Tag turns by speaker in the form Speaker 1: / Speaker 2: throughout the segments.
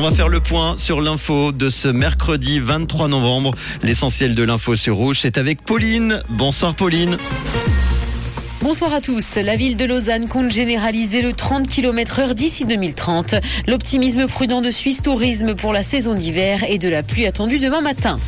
Speaker 1: On va faire le point sur l'info de ce mercredi 23 novembre. L'essentiel de l'info sur Rouge, c'est avec Pauline. Bonsoir Pauline.
Speaker 2: Bonsoir à tous. La ville de Lausanne compte généraliser le 30 km heure d'ici 2030. L'optimisme prudent de Suisse Tourisme pour la saison d'hiver et de la pluie attendue demain matin.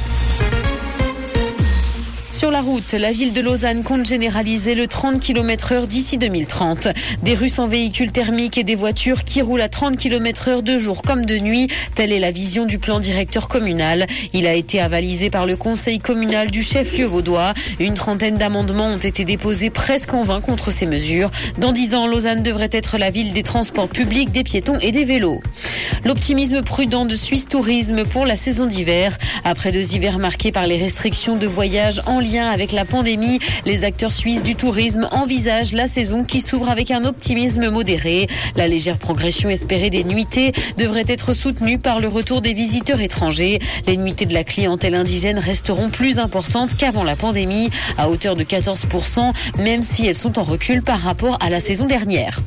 Speaker 2: Sur la route, la ville de Lausanne compte généraliser le 30 km heure d'ici 2030. Des rues sans véhicules thermiques et des voitures qui roulent à 30 km heure de jour comme de nuit. Telle est la vision du plan directeur communal. Il a été avalisé par le conseil communal du chef-lieu vaudois. Une trentaine d'amendements ont été déposés presque en vain contre ces mesures. Dans dix ans, Lausanne devrait être la ville des transports publics, des piétons et des vélos. L'optimisme prudent de Suisse Tourisme pour la saison d'hiver. Après deux hivers marqués par les restrictions de voyage en avec la pandémie, les acteurs suisses du tourisme envisagent la saison qui s'ouvre avec un optimisme modéré. La légère progression espérée des nuitées devrait être soutenue par le retour des visiteurs étrangers. Les nuitées de la clientèle indigène resteront plus importantes qu'avant la pandémie, à hauteur de 14%, même si elles sont en recul par rapport à la saison dernière.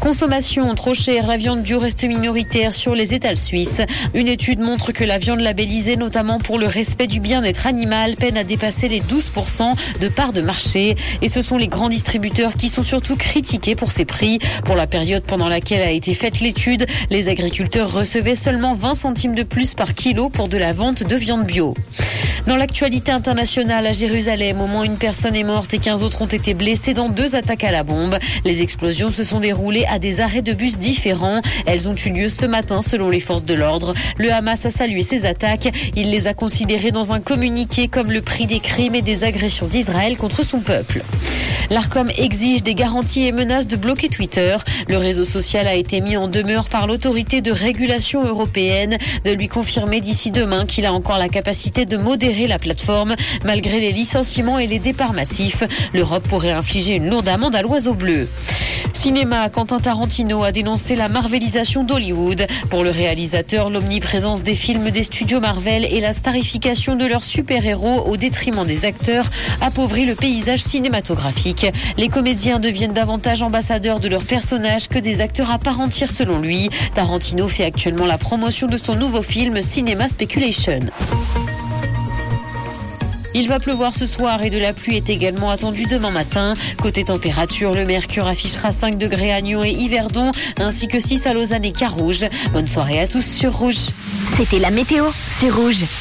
Speaker 2: Consommation trop chère, la viande bio reste minoritaire sur les étals suisses. Une étude montre que la viande labellisée, notamment pour le respect du bien-être animal, peine à dépasser les 12% de part de marché. Et ce sont les grands distributeurs qui sont surtout critiqués pour ces prix. Pour la période pendant laquelle a été faite l'étude, les agriculteurs recevaient seulement 20 centimes de plus par kilo pour de la vente de viande bio. Dans l'actualité internationale à Jérusalem, au moins une personne est morte et 15 autres ont été blessés dans deux attaques à la bombe. Les explosions se sont déroulées à des arrêts de bus différents. Elles ont eu lieu ce matin selon les forces de l'ordre. Le Hamas a salué ces attaques. Il les a considérées dans un communiqué comme le prix des crimes et des agressions d'Israël contre son peuple. L'ARCOM exige des garanties et menace de bloquer Twitter. Le réseau social a été mis en demeure par l'autorité de régulation européenne de lui confirmer d'ici demain qu'il a encore la capacité de modérer la plateforme malgré les licenciements et les départs massifs. L'Europe pourrait infliger une lourde amende à l'oiseau bleu. Cinéma, Quentin Tarantino a dénoncé la marvelisation d'Hollywood. Pour le réalisateur, l'omniprésence des films des studios Marvel et la starification de leurs super-héros au détriment des acteurs appauvrit le paysage cinématographique. Les comédiens deviennent davantage ambassadeurs de leurs personnages que des acteurs à part entière selon lui. Tarantino fait actuellement la promotion de son nouveau film Cinema Speculation. Il va pleuvoir ce soir et de la pluie est également attendue demain matin. Côté température, le mercure affichera 5 degrés à Nyon et Yverdon, ainsi que 6 à Lausanne et Carouge. Bonne soirée à tous sur Rouge.
Speaker 3: C'était la météo, c'est Rouge.